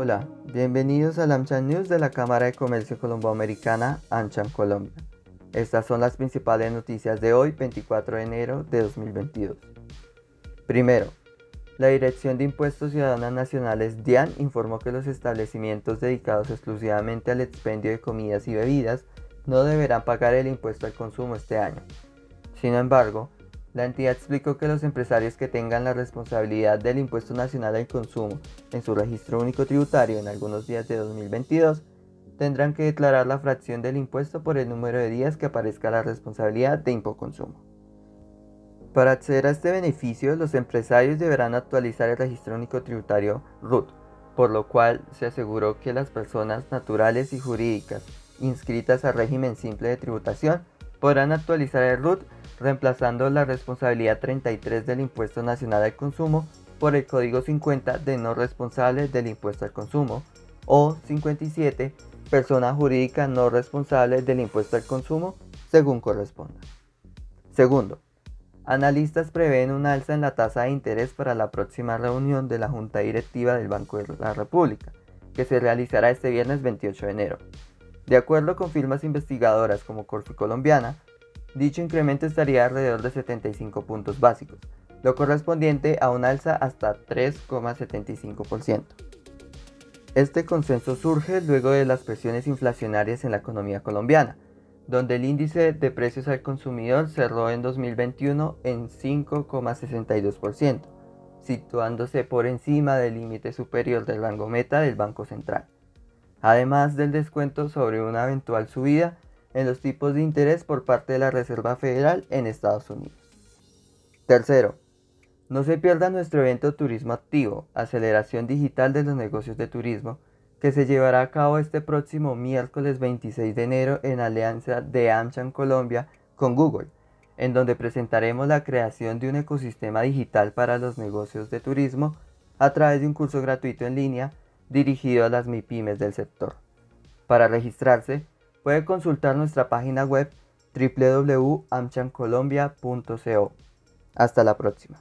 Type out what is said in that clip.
Hola, bienvenidos al AmCham News de la Cámara de Comercio Colomboamericana AmCham Colombia. Estas son las principales noticias de hoy, 24 de enero de 2022. Primero, la Dirección de Impuestos Ciudadanos Nacionales DIAN informó que los establecimientos dedicados exclusivamente al expendio de comidas y bebidas no deberán pagar el impuesto al consumo este año. Sin embargo, la entidad explicó que los empresarios que tengan la responsabilidad del impuesto nacional al consumo en su registro único tributario en algunos días de 2022 tendrán que declarar la fracción del impuesto por el número de días que aparezca la responsabilidad de impoconsumo. Para acceder a este beneficio, los empresarios deberán actualizar el registro único tributario RUT, por lo cual se aseguró que las personas naturales y jurídicas inscritas al régimen simple de tributación podrán actualizar el RUT reemplazando la responsabilidad 33 del Impuesto Nacional al Consumo por el Código 50 de no responsable del impuesto al consumo o 57 persona jurídica no responsable del impuesto al consumo según corresponda. Segundo, analistas prevén un alza en la tasa de interés para la próxima reunión de la Junta Directiva del Banco de la República, que se realizará este viernes 28 de enero. De acuerdo con firmas investigadoras como Corfi Colombiana, Dicho incremento estaría alrededor de 75 puntos básicos, lo correspondiente a un alza hasta 3,75%. Este consenso surge luego de las presiones inflacionarias en la economía colombiana, donde el índice de precios al consumidor cerró en 2021 en 5,62%, situándose por encima del límite superior del rango meta del Banco Central, además del descuento sobre una eventual subida en los tipos de interés por parte de la Reserva Federal en Estados Unidos. Tercero, no se pierda nuestro evento Turismo Activo, aceleración digital de los negocios de turismo, que se llevará a cabo este próximo miércoles 26 de enero en alianza de AmCham Colombia con Google, en donde presentaremos la creación de un ecosistema digital para los negocios de turismo a través de un curso gratuito en línea dirigido a las MIPIMES del sector. Para registrarse, Puede consultar nuestra página web www.amchancolombia.co. Hasta la próxima.